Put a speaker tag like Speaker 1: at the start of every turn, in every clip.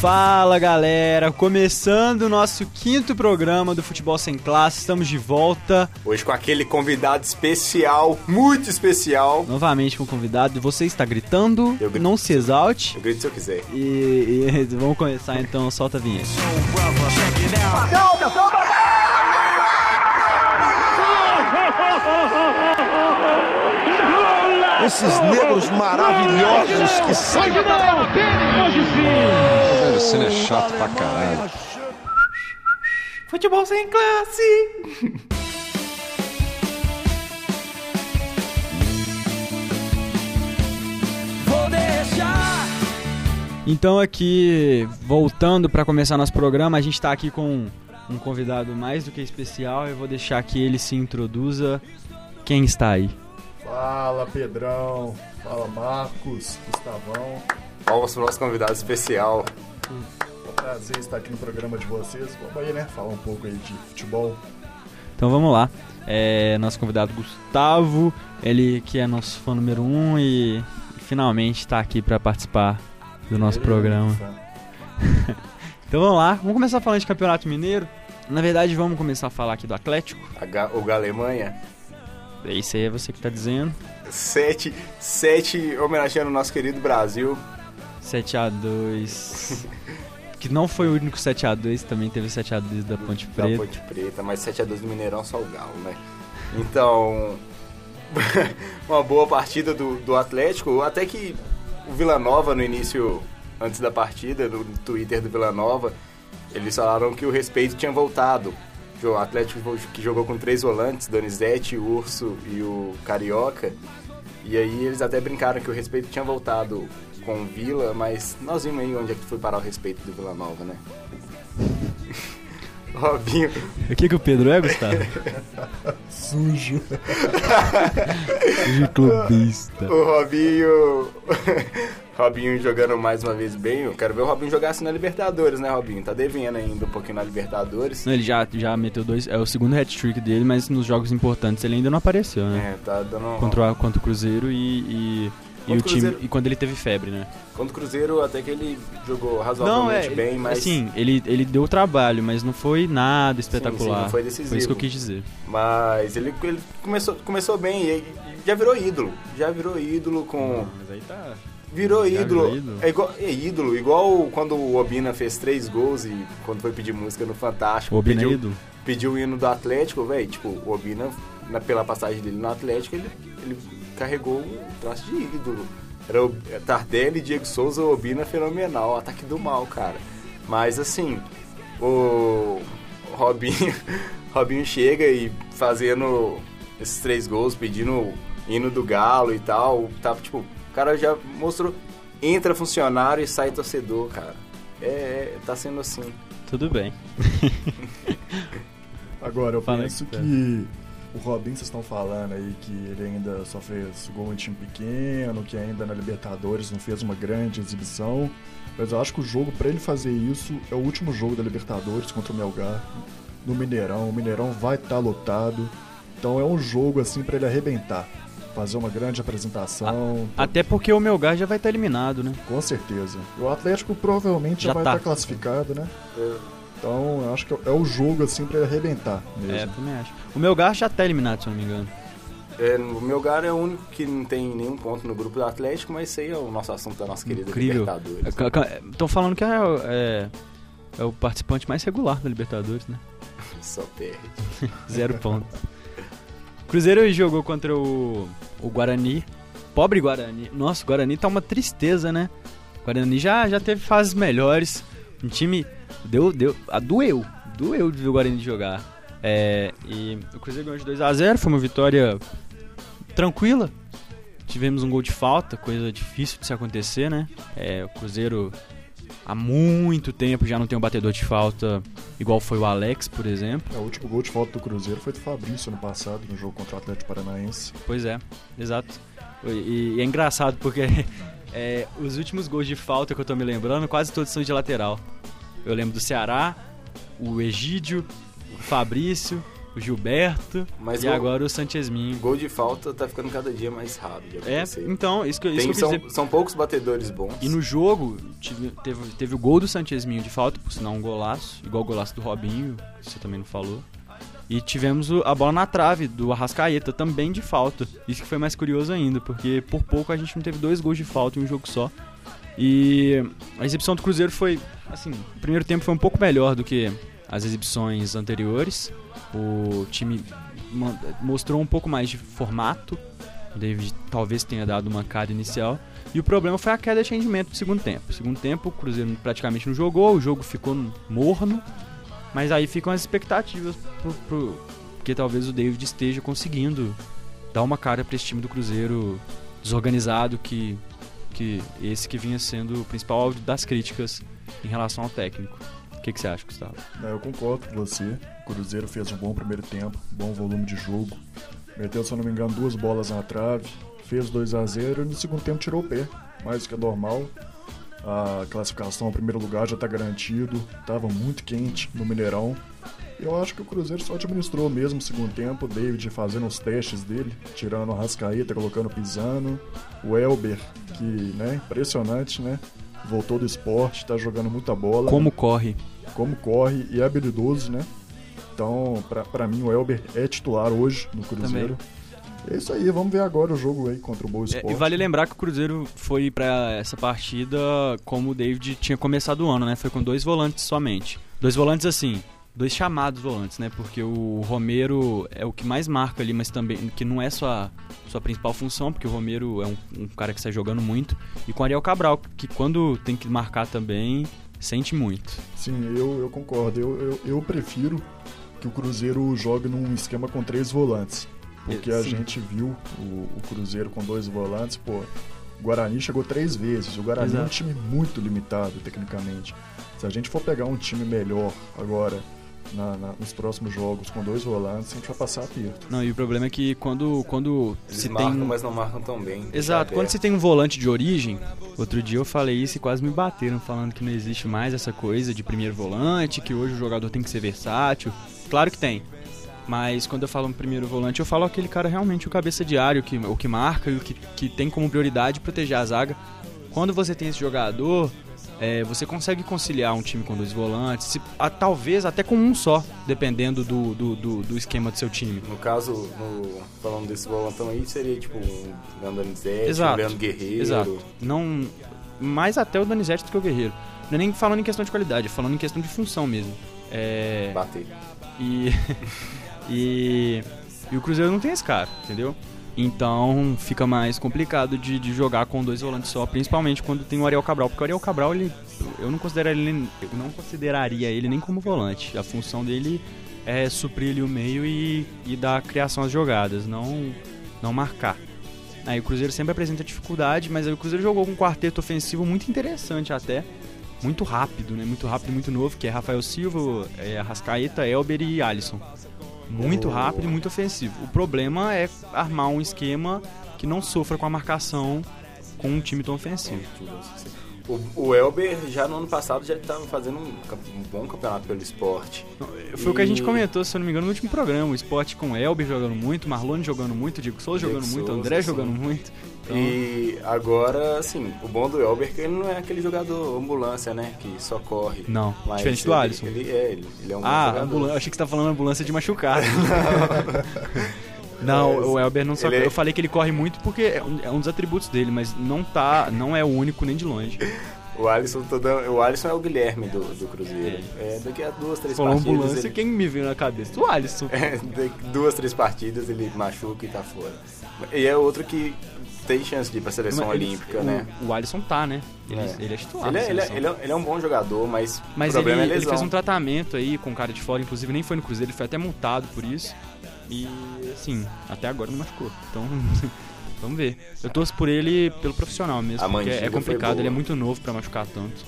Speaker 1: Fala galera, começando o nosso quinto programa do Futebol Sem Classe, estamos de volta.
Speaker 2: Hoje com aquele convidado especial, muito especial.
Speaker 1: Novamente com o convidado, você está gritando, não se exalte.
Speaker 2: Eu grito se eu quiser.
Speaker 1: E, e vamos começar então, solta a vinheta.
Speaker 3: Esses negros maravilhosos que saem.
Speaker 4: O cena é chato pra caralho.
Speaker 1: Futebol sem classe! Então aqui, voltando para começar nosso programa, a gente está aqui com um convidado mais do que especial. Eu vou deixar que ele se introduza. Quem está aí?
Speaker 5: Fala Pedrão, fala Marcos, Gustavão.
Speaker 2: Pro nosso convidado especial.
Speaker 5: É um prazer estar aqui no programa de vocês. Vamos aí, né? Falar um pouco aí de futebol.
Speaker 1: Então vamos lá. É, nosso convidado Gustavo, ele que é nosso fã número um e finalmente está aqui para participar do nosso
Speaker 5: é
Speaker 1: programa. Então vamos lá, vamos começar falando de Campeonato Mineiro. Na verdade, vamos começar a falar aqui do Atlético.
Speaker 2: A Ga- o Galemanha.
Speaker 1: É Isso aí é você que tá dizendo.
Speaker 2: Sete, sete homenageando o nosso querido Brasil.
Speaker 1: 7x2. que não foi o único 7x2, também teve 7x2 da Ponte
Speaker 2: Da
Speaker 1: Preta.
Speaker 2: Ponte Preta, mas 7x2 do Mineirão só o Galo, né? Então, uma boa partida do, do Atlético. Até que o Vila Nova, no início, antes da partida, no Twitter do Vila Nova, eles falaram que o respeito tinha voltado. O Atlético que jogou com três volantes, Donizete, o Urso e o Carioca. E aí eles até brincaram que o respeito tinha voltado com o Vila, mas nós vimos aí onde é que foi parar o respeito do Vila Nova, né? Robinho,
Speaker 1: O que, que o Pedro é, Gustavo?
Speaker 5: Sujo.
Speaker 1: De clubista.
Speaker 2: o Robinho. Robinho jogando mais uma vez bem. Eu quero ver o Robinho jogar assim na Libertadores, né, Robinho? Tá devendo ainda um pouquinho na Libertadores.
Speaker 1: Ele já, já meteu dois. É o segundo hat-trick dele, mas nos jogos importantes ele ainda não apareceu, né?
Speaker 2: É, tá dando.
Speaker 1: Contra, o- contra o Cruzeiro e. e... E, o time, e quando ele teve febre, né?
Speaker 2: Contra o Cruzeiro, até que ele jogou
Speaker 1: Não,
Speaker 2: razoavelmente
Speaker 1: é.
Speaker 2: bem, mas.
Speaker 1: Assim, ele, ele deu trabalho, mas não foi nada
Speaker 2: sim,
Speaker 1: espetacular.
Speaker 2: não foi decisivo.
Speaker 1: Foi isso que eu quis dizer.
Speaker 2: Mas ele, ele começou, começou bem e, já virou ídolo. Já virou ídolo com.
Speaker 1: Mas aí tá.
Speaker 2: Virou ídolo.
Speaker 1: virou ídolo?
Speaker 2: É, igual, é ídolo, igual quando o Obina fez três gols e quando foi pedir música no Fantástico.
Speaker 1: O Obina é
Speaker 2: pediu,
Speaker 1: ídolo?
Speaker 2: pediu o hino do Atlético, velho. Tipo, o Obina, na- pela passagem dele no Atlético, ele, ele carregou um traço de ídolo. Era o Tardelli, Diego Souza, Obina fenomenal. Ataque do mal, cara. Mas assim, o Robinho, Robinho chega e fazendo esses três gols, pedindo o hino do Galo e tal. Tá, tipo, o cara já mostrou. Entra funcionário e sai torcedor, cara. É, é, tá sendo assim.
Speaker 1: Tudo bem.
Speaker 5: Agora, eu
Speaker 1: Fala
Speaker 5: penso
Speaker 1: cara.
Speaker 5: que o Robin, vocês estão falando aí que ele ainda só fez gol em time pequeno, que ainda na Libertadores não fez uma grande exibição. Mas eu acho que o jogo, pra ele fazer isso, é o último jogo da Libertadores contra o Melgar, no Mineirão. O Mineirão vai estar lotado. Então é um jogo, assim, pra ele arrebentar. Fazer uma grande apresentação.
Speaker 1: Até porque o Melgar já vai estar eliminado, né?
Speaker 5: Com certeza. O Atlético provavelmente já,
Speaker 1: Já
Speaker 5: vai
Speaker 1: tá.
Speaker 5: estar classificado, né? Então, eu acho que é o jogo, assim, pra ele arrebentar
Speaker 1: É,
Speaker 5: mesmo.
Speaker 1: também acho. O Melgar já tá eliminado, se eu não me engano.
Speaker 2: É, o Melgar é o único que não tem nenhum ponto no grupo do Atlético, mas isso aí é o nosso assunto da nossa querida
Speaker 1: Incrível.
Speaker 2: Libertadores.
Speaker 1: Estão falando que é, é, é o participante mais regular da Libertadores, né?
Speaker 2: Só perde.
Speaker 1: Zero pontos. Cruzeiro jogou contra o, o Guarani. Pobre Guarani. Nossa, o Guarani tá uma tristeza, né? O Guarani já, já teve fases melhores. Um time. Deu. deu a, doeu. Doeu de ver o Guarani jogar. É, e o Cruzeiro ganhou de 2x0. Foi uma vitória tranquila. Tivemos um gol de falta, coisa difícil de se acontecer, né? É, o Cruzeiro há muito tempo já não tem um batedor de falta igual foi o Alex, por exemplo.
Speaker 5: É, o último gol de falta do Cruzeiro foi do Fabrício ano passado, no jogo contra o Atlético Paranaense.
Speaker 1: Pois é, exato. E, e é engraçado porque é, os últimos gols de falta que eu tô me lembrando, quase todos são de lateral. Eu lembro do Ceará, o Egídio, o Fabrício o Gilberto
Speaker 2: Mas
Speaker 1: e
Speaker 2: o-
Speaker 1: agora o Sanchezminho.
Speaker 2: Gol de falta tá ficando cada dia mais raro de
Speaker 1: É, então, isso que, isso
Speaker 2: Tem-
Speaker 1: que eu
Speaker 2: são,
Speaker 1: dizer.
Speaker 2: são poucos batedores bons.
Speaker 1: E no jogo, tive- teve, teve o gol do Sanchezminho de falta, por sinal um golaço, igual o golaço do Robinho, que você também não falou. E tivemos a bola na trave do Arrascaeta, também de falta. Isso que foi mais curioso ainda, porque por pouco a gente não teve dois gols de falta em um jogo só. E a exibição do Cruzeiro foi, assim, o primeiro tempo foi um pouco melhor do que as exibições anteriores. O time mostrou um pouco mais de formato. O David talvez tenha dado uma cara inicial. E o problema foi a queda de rendimento do segundo tempo. No segundo tempo, o Cruzeiro praticamente não jogou, o jogo ficou morno. Mas aí ficam as expectativas pro, pro, que talvez o David esteja conseguindo dar uma cara para esse time do Cruzeiro desorganizado que, que esse que vinha sendo o principal alvo das críticas em relação ao técnico. O que, que você acha, Gustavo?
Speaker 5: Eu concordo com você. O Cruzeiro fez um bom primeiro tempo, bom volume de jogo. Meteu, se eu não me engano, duas bolas na trave, fez 2 a 0 e no segundo tempo tirou o pé, mais do que é normal. A classificação ao primeiro lugar já está garantido, estava muito quente no Mineirão. Eu acho que o Cruzeiro só administrou mesmo o segundo tempo, o David fazendo os testes dele, tirando o Rascaeta, colocando o Pisano, o Elber, que, né, impressionante, né? Voltou do esporte, tá jogando muita bola
Speaker 1: Como corre?
Speaker 5: como corre e é habilidoso, né? Então, pra mim, o Elber é titular hoje no Cruzeiro. É isso aí, vamos ver agora o jogo aí contra o Boa
Speaker 1: É,
Speaker 5: Esporte.
Speaker 1: e vale lembrar que o Cruzeiro foi pra essa partida como o David tinha começado o ano, né? Foi com dois volantes somente. Dois volantes assim, dois chamados volantes, né? Porque o Romero é o que mais marca ali, mas também que não é sua sua principal função, porque o Romero é um, um cara que sai jogando muito e com o Ariel Cabral, que quando tem que marcar também sente muito.
Speaker 5: Sim, eu, eu concordo. Eu, eu, eu prefiro que o Cruzeiro jogue num esquema com três volantes. Porque a
Speaker 1: Sim.
Speaker 5: gente viu o, o Cruzeiro com dois volantes, pô. O Guarani chegou três vezes. O Guarani é um
Speaker 1: Exato.
Speaker 5: time muito limitado, tecnicamente. Se a gente for pegar um time melhor agora, na- na- nos próximos jogos, com dois volantes, a gente vai passar aperto.
Speaker 1: Não, e o problema é que quando quando
Speaker 2: Eles
Speaker 1: se
Speaker 2: marcam,
Speaker 1: tem
Speaker 2: mas não marcam tão bem.
Speaker 1: Exato, quando você tem um volante de origem, outro dia eu falei isso e quase me bateram falando que não existe mais essa coisa de primeiro volante, que hoje o jogador tem que ser versátil. Claro que tem. Mas quando eu falo um primeiro volante, eu falo aquele cara realmente o cabeça de área, o que, o que marca e o que, que tem como prioridade proteger a zaga. Quando você tem esse jogador, é, você consegue conciliar um time com dois volantes, se- a- talvez até com um só, dependendo do, do, do, do esquema do seu time.
Speaker 2: No caso, no- falando desse volantão aí, seria tipo um Leandro Anizete, um
Speaker 1: Exato.
Speaker 2: Leandro Guerreiro.
Speaker 1: Exato. Não, mais até o Donizete do que o Guerreiro. Não é nem falando em questão de qualidade, é falando em questão de função mesmo. É,
Speaker 2: Bater.
Speaker 1: e, e, e o Cruzeiro não tem esse cara, entendeu? Então fica mais complicado de, de jogar com dois volantes só, principalmente quando tem o Ariel Cabral, porque o Ariel Cabral ele, eu não consideraria ele, eu não consideraria ele nem como volante. A função dele é suprir ali o meio e, e dar criação às jogadas, não não marcar. Aí o Cruzeiro sempre apresenta dificuldade, mas o Cruzeiro jogou com um quarteto ofensivo muito interessante até. Muito rápido, né? Muito rápido muito novo, que é Rafael Silva, é, Arrascaeta, Elber e Alisson. Muito rápido e muito ofensivo. O problema é armar um esquema que não sofra com a marcação com um time tão ofensivo.
Speaker 2: O, o Elber já no ano passado já estava fazendo um, um bom campeonato pelo esporte.
Speaker 1: Foi o que a gente
Speaker 2: E-
Speaker 1: comentou, se eu não me engano, no último programa. O esporte com Elber jogando muito, Marlone jogando muito, Diego Souza jogando muito,
Speaker 2: Souza,
Speaker 1: André
Speaker 2: sim.
Speaker 1: jogando muito. Então,
Speaker 2: E agora, assim, o bom do Elber é que ele não é aquele jogador ambulância, né? Que só corre.
Speaker 1: Não,
Speaker 2: Mas
Speaker 1: diferente do
Speaker 2: ele-
Speaker 1: Alisson.
Speaker 2: Ele é, ele, ele é um
Speaker 1: Ah, ambulância. Achei que você tá falando ambulância de machucado. Não,
Speaker 2: É,
Speaker 1: o Elber não só.
Speaker 2: ele é-
Speaker 1: Eu falei que ele corre muito porque é um, é um dos atributos dele, mas não tá. Não é o único nem de longe.
Speaker 2: O Alisson, tô dando- o Alisson é o Guilherme do, do Cruzeiro. É, daqui a duas, três
Speaker 1: Falou
Speaker 2: partidas.
Speaker 1: ambulância,
Speaker 2: ele-
Speaker 1: quem me veio na cabeça? O Alisson.
Speaker 2: É, daqui duas, três partidas ele machuca e tá fora. E é outro que tem chance de ir pra seleção
Speaker 1: Mas ele-
Speaker 2: olímpica, né?
Speaker 1: O Alisson tá, né? Ele
Speaker 2: É.
Speaker 1: é, ele é titular.
Speaker 2: Ele é, ele, é, ele, é, ele é um bom jogador, mas,
Speaker 1: Mas
Speaker 2: o problema
Speaker 1: ele,
Speaker 2: é
Speaker 1: ele
Speaker 2: lesão.
Speaker 1: fez um tratamento aí com o cara de fora, inclusive nem foi no Cruzeiro, ele foi até multado por isso. E assim, até agora não machucou. Então, vamos ver. Eu torço por ele pelo profissional mesmo,
Speaker 2: A
Speaker 1: porque é complicado, ele é muito novo pra machucar tanto.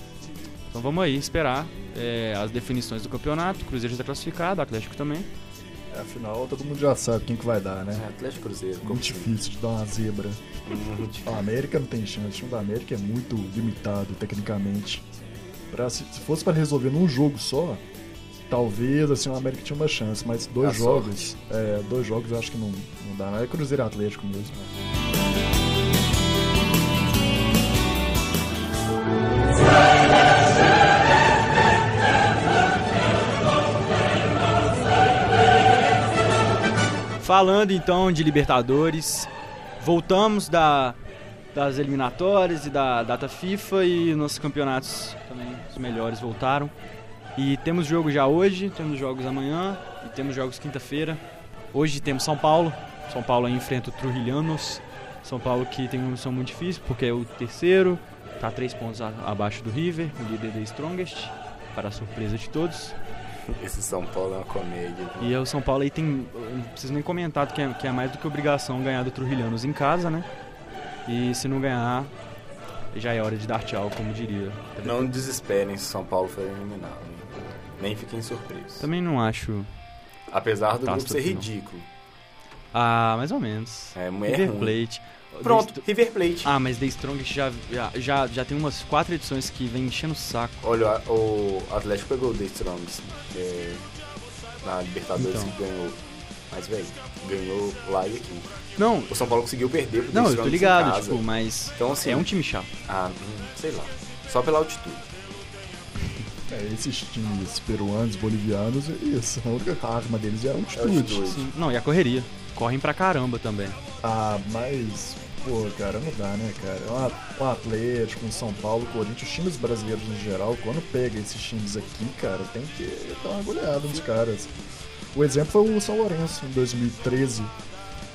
Speaker 1: Então vamos aí esperar é, as definições do campeonato. O Cruzeiro já está classificado, o Atlético também.
Speaker 5: É, afinal, todo mundo já sabe quem que vai dar, né?
Speaker 2: É, Atlético Cruzeiro.
Speaker 5: Muito difícil de dar uma zebra. A América não tem chance. O time da América é muito limitado tecnicamente. Pra, se, se fosse para resolver num jogo só, talvez assim o América tinha uma chance, mas dois
Speaker 2: A
Speaker 5: jogos, é, dois jogos eu acho que não, não dá, não é Cruzeiro e Atlético mesmo.
Speaker 1: Falando então de Libertadores, voltamos da, das eliminatórias e da data FIFA e nossos campeonatos também, os melhores voltaram. E temos jogo já hoje, temos jogos amanhã e temos jogos quinta-feira. Hoje temos São Paulo. São Paulo aí enfrenta o Trujilhanos. São Paulo que tem uma missão muito difícil porque é o terceiro, está três pontos abaixo do River, o líder da Strongest, para a surpresa de todos.
Speaker 2: Esse São Paulo é uma comédia.
Speaker 1: E o São Paulo aí tem. Não preciso nem comentar que é, que é mais do que obrigação ganhar do Trujilhanos em casa, né? E se não ganhar, já é hora de dar tchau, como diria.
Speaker 2: Não desesperem se São Paulo for eliminado. Nem fiquem surpresos.
Speaker 1: Também não acho.
Speaker 2: Apesar do grupo ser
Speaker 1: não.
Speaker 2: ridículo.
Speaker 1: Ah, mais ou menos.
Speaker 2: É,
Speaker 1: River
Speaker 2: ruim.
Speaker 1: Plate.
Speaker 2: Pronto, River Plate.
Speaker 1: Ah, mas The Strongest já, já, já, tem umas quatro edições que vem enchendo o saco.
Speaker 2: Olha, o Atlético pegou o The Strongs é, na Libertadores
Speaker 1: Então.
Speaker 2: e ganhou. Mas, velho, ganhou lá e aqui.
Speaker 1: Não,
Speaker 2: O São Paulo conseguiu perder pro
Speaker 1: não,
Speaker 2: The
Speaker 1: eu tô ligado, tipo, mas
Speaker 2: Então, assim,
Speaker 1: é um time chato.
Speaker 2: Ah, hum, sei lá. Só pela altitude.
Speaker 5: É, esses times peruanos, bolivianos, é isso. A única arma deles é a altitude.
Speaker 2: altitude.
Speaker 1: Sim. Não, e a correria. Correm pra caramba também.
Speaker 5: Ah, mas, pô, cara, não dá, né, cara? Um Atlético, um São Paulo, Corinthians, os times brasileiros no geral, quando pega esses times aqui, cara, tem que dar uma goleada nos caras. O exemplo foi o São Lourenço, em 2013.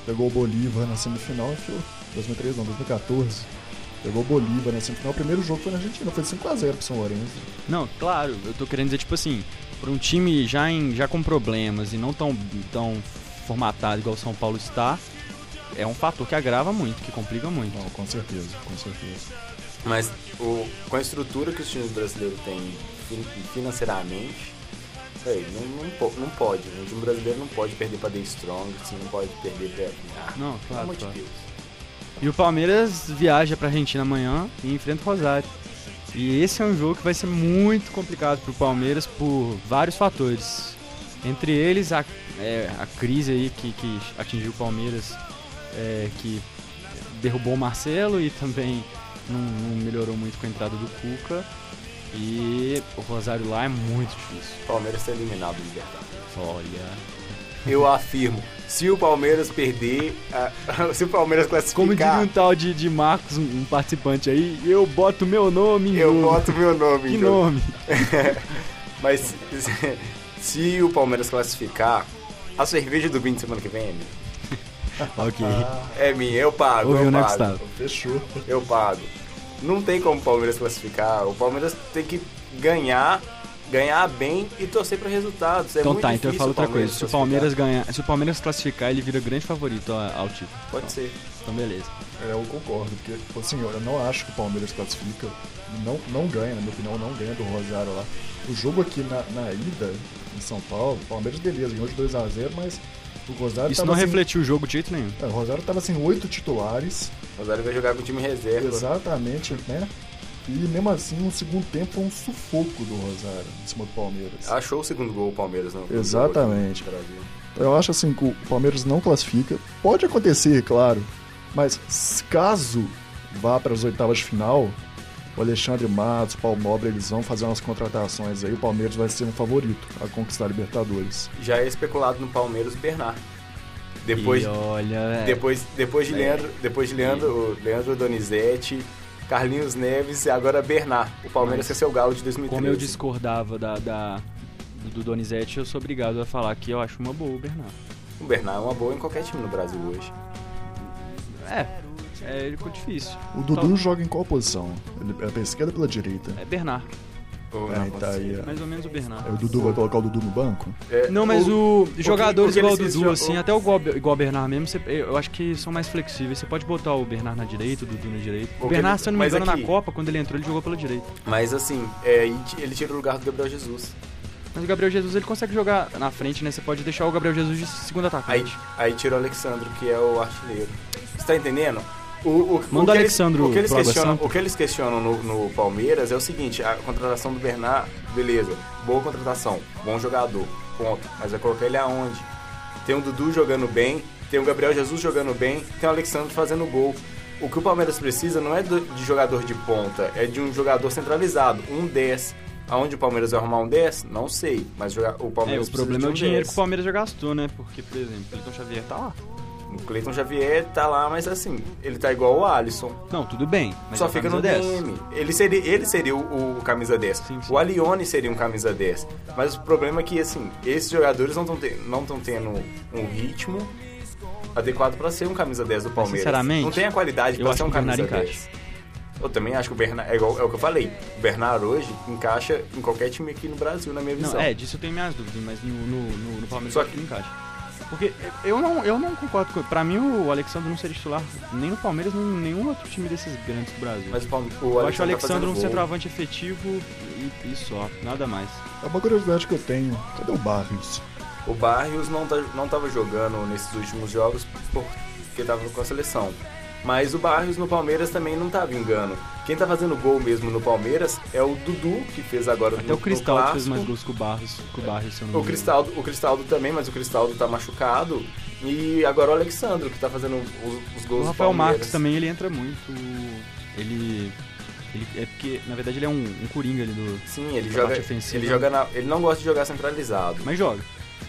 Speaker 5: Pegou o Bolívar na semifinal e enfiou. 2013 não, 2014. Pegou o Bolívar na semifinal. O primeiro jogo foi na Argentina, foi 5x0 pro São Lourenço.
Speaker 1: Não, claro, eu tô querendo dizer, tipo assim, pra um time já, em, já com problemas e não tão, tão formatado igual o São Paulo está, é um fator que agrava muito, que complica muito.
Speaker 5: Não, com certeza, com certeza.
Speaker 2: Mas o, com a estrutura que os times brasileiros têm fin- financeiramente, véi, não, não, não pode. O time brasileiro não pode perder pra The Strong, assim, não pode perder pra. Ah,
Speaker 1: Não,
Speaker 2: pelo
Speaker 1: claro,
Speaker 2: amor de. Deus.
Speaker 1: E o Palmeiras viaja pra Argentina amanhã e enfrenta o Rosário. E esse é um jogo que vai ser muito complicado pro Palmeiras por vários fatores. Entre eles, a, é, a crise aí que, que atingiu o Palmeiras, é, que derrubou o Marcelo e também não, não melhorou muito com a entrada do Cuca. E o Rosário lá é muito difícil.
Speaker 2: O Palmeiras está eliminado do Libertadores.
Speaker 1: Olha.
Speaker 2: Eu afirmo, se o Palmeiras perder, ah, se o Palmeiras
Speaker 1: Como diria
Speaker 2: classificar,
Speaker 1: um tal de, de Marcos, um, participante aí, eu boto meu nome em
Speaker 2: eu
Speaker 1: jogo.
Speaker 2: boto meu nome.
Speaker 1: Que
Speaker 2: jogo.
Speaker 1: nome?
Speaker 2: Mas se, se o Palmeiras classificar, a cerveja do vinho de semana que vem é minha.
Speaker 1: Ok.
Speaker 2: É minha, eu pago,
Speaker 1: Ouviu,
Speaker 2: eu
Speaker 1: né,
Speaker 2: pago.
Speaker 1: Gustavo?
Speaker 5: Fechou.
Speaker 2: Eu pago. Não tem como o Palmeiras classificar. O Palmeiras tem que ganhar, ganhar bem e torcer para resultados. É
Speaker 1: Então
Speaker 2: muito
Speaker 1: tá, então eu falo outra coisa. Se o. Palmeiras ganhar, se o Palmeiras classificar, ele vira grande favorito a- ao título.
Speaker 2: Pode ser.
Speaker 1: Então beleza.
Speaker 5: É, eu concordo, porque, assim, eu não acho que o Palmeiras classifica, não, não ganha, na minha opinião, não ganha do Rosário lá. O jogo aqui na, na ida, em São Paulo, o Palmeiras, beleza, ganhou de 2x0, mas o Rosário
Speaker 1: Isso
Speaker 5: tava
Speaker 1: não
Speaker 5: sem-
Speaker 1: refletiu o jogo de jeito nenhum.
Speaker 5: é, o Rosário tava sem oito titulares,
Speaker 2: O Rosário vai jogar com o time reserva.
Speaker 5: exatamente, né? E mesmo assim, no segundo tempo foi um sufoco do Rosário em cima do Palmeiras.
Speaker 2: Achou o segundo gol o Palmeiras, não?
Speaker 5: Exatamente.
Speaker 2: No Brasil.
Speaker 5: Eu acho assim que o Palmeiras não classifica. Pode acontecer, claro. Mas caso vá para as oitavas de final, o Alexandre Matos, o Paulo Nobre, eles vão fazer umas contratações aí. O Palmeiras vai ser um favorito a conquistar a Libertadores.
Speaker 2: Já é especulado no Palmeiras o Bernard. Depois,
Speaker 1: E olha,
Speaker 2: depois, depois de
Speaker 1: É.
Speaker 2: Leandro, depois de Leandro, o Leandro Donizete, Carlinhos Neves e agora Bernard. O Palmeiras
Speaker 1: Mas
Speaker 2: quer ser o galo de 2013.
Speaker 1: como eu discordava da, da- do, do Donizete, eu sou obrigado a falar que eu acho uma boa o Bernardo.
Speaker 2: O Bernard é uma boa em qualquer time no Brasil hoje.
Speaker 1: É, é, ele ficou difícil.
Speaker 5: O Dudu
Speaker 1: Então-
Speaker 5: joga em qual posição? Ele é pela esquerda ou pela direita?
Speaker 1: É Bernard,
Speaker 2: Ou
Speaker 5: É,
Speaker 2: não,
Speaker 5: tá
Speaker 2: pode
Speaker 5: aí.
Speaker 2: ser.
Speaker 5: ó.
Speaker 1: mais ou menos o Bernard.
Speaker 5: Aí o Dudu vai colocar o Dudu no banco?
Speaker 2: É,
Speaker 1: Não, mas o, jogadores
Speaker 2: o que
Speaker 1: igual o Dudu, assim, até o igual, igual o Bernard mesmo, você- eu acho que são mais flexíveis. Você pode botar o Bernard na direita, o Dudu na direita. O Bernard, se eu não me engano,
Speaker 2: aqui-
Speaker 1: na Copa, quando ele entrou, ele jogou pela direita.
Speaker 2: Mas assim, é, ele tira o lugar do Gabriel Jesus.
Speaker 1: Mas o Gabriel Jesus, ele consegue jogar na frente, né? Você pode deixar o Gabriel Jesus de segundo
Speaker 2: Aí,
Speaker 1: atacante.
Speaker 2: aí tira o Alexandre, que é o artilheiro. Você tá entendendo? O, o,
Speaker 1: Manda
Speaker 2: o
Speaker 1: o
Speaker 2: que
Speaker 1: Alexandro
Speaker 2: eles, o que eles questionam, o que eles questionam no, no Palmeiras é o seguinte, a contratação do Bernard, beleza, boa contratação, bom jogador, ponto. Mas vai colocar ele aonde? Tem o Dudu jogando bem, tem o Gabriel Jesus jogando bem, tem o Alexandre fazendo gol. O que o Palmeiras precisa não é de jogador de ponta, é de um jogador centralizado, um 10. Aonde o Palmeiras vai arrumar um 10? Não sei, mas o
Speaker 1: É,
Speaker 2: Palmeiras
Speaker 1: o
Speaker 2: precisa
Speaker 1: problema
Speaker 2: de
Speaker 1: é
Speaker 2: um
Speaker 1: o dinheiro
Speaker 2: 10.
Speaker 1: que o Palmeiras já gastou, né? Porque, por exemplo, o Cleiton Xavier tá lá.
Speaker 2: O Cleiton Xavier tá lá, mas assim, ele tá igual o Alisson.
Speaker 1: Não, tudo bem. Mas
Speaker 2: Só fica no
Speaker 1: camisa 10.
Speaker 2: DM. Ele seria, ele seria o, o camisa 10.
Speaker 1: Sim, sim.
Speaker 2: O Alione seria um camisa 10. Mas o problema é que, assim, esses jogadores não estão não tão tendo um ritmo adequado pra ser um camisa 10 do Palmeiras.
Speaker 1: sinceramente,
Speaker 2: não tem a qualidade
Speaker 1: acho
Speaker 2: ser um camisa 10. Eu também acho que o Bernard, é, igual, é o que eu falei, o Bernard hoje encaixa em qualquer time aqui no Brasil, na minha visão.
Speaker 1: Não, é, disso eu tenho minhas dúvidas, mas no, no, no, no Palmeiras
Speaker 2: Só
Speaker 1: que não encaixa. Porque eu não, eu não concordo com. Pra mim, o Alexandre não seria titular nem no Palmeiras, nem em nenhum outro time desses grandes do Brasil.
Speaker 2: Mas o, Palme- o
Speaker 1: eu acho o
Speaker 2: tá
Speaker 1: Alexandre
Speaker 2: fazendo
Speaker 1: um
Speaker 2: gol.
Speaker 1: centroavante efetivo e, e só, nada mais.
Speaker 5: É uma curiosidade que eu tenho. Cadê o Barrios?
Speaker 2: O Barrios não, tá, não tava jogando nesses últimos jogos porque tava com a seleção. Mas o Barrios no Palmeiras também não tá vingando. Quem tá fazendo gol mesmo no Palmeiras é o Dudu, que fez agora
Speaker 1: Até
Speaker 2: no,
Speaker 1: o Cristal
Speaker 2: no
Speaker 1: que fez mais gols que o Barros, que o Barros, se eu não
Speaker 2: O. Cristaldo, o Cristaldo também, mas o Cristaldo tá machucado. E agora o Alexandre, que tá fazendo os, os gols
Speaker 1: O
Speaker 2: do
Speaker 1: Rafael
Speaker 2: Palmeiras.
Speaker 1: Marques também, ele entra muito. Ele. ele é porque, na verdade, ele é um, um coringa ali do.
Speaker 2: Sim, ele joga. Ele, joga na- ele não gosta de jogar centralizado.
Speaker 1: Mas joga,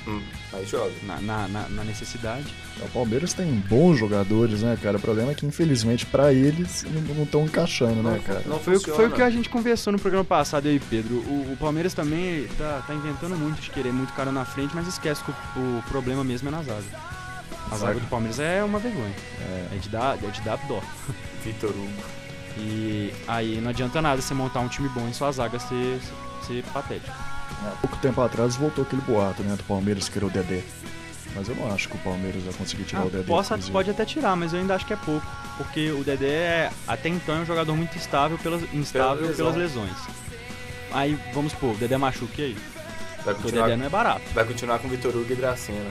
Speaker 2: Hum, mas joga.
Speaker 1: na, na, na- na necessidade.
Speaker 5: O Palmeiras tem bons jogadores, né, cara? O problema é que, infelizmente, pra eles, não estão encaixando, né, cara?
Speaker 2: Não
Speaker 1: Foi o, que,
Speaker 2: funciona.
Speaker 1: foi o que a gente conversou no programa passado aí, Pedro. O, o Palmeiras também tá, tá inventando muito de querer muito cara na frente, mas esquece que o, o problema mesmo é na zaga. A zaga
Speaker 5: Zaga.
Speaker 1: do Palmeiras é uma vergonha.
Speaker 5: É.
Speaker 1: É de dar, é de dar dó.
Speaker 2: Vitor Hugo.
Speaker 1: E aí não adianta nada você montar um time bom e sua zaga ser, ser patética.
Speaker 5: Há pouco tempo atrás voltou aquele boato, né, do Palmeiras querer o Dedé. Mas eu não acho que o Palmeiras vai conseguir tirar
Speaker 1: Ah,
Speaker 5: o Dedé.
Speaker 1: possa, pode até tirar, mas eu ainda acho que é pouco. Porque o Dedé, é, até então, é um jogador muito instável pelas, instável pelas lesões. Aí, vamos supor, o Dedé machuca e aí?
Speaker 2: Vai
Speaker 1: o Dedé não é barato.
Speaker 2: vai continuar com o Vitor Hugo e Dracena.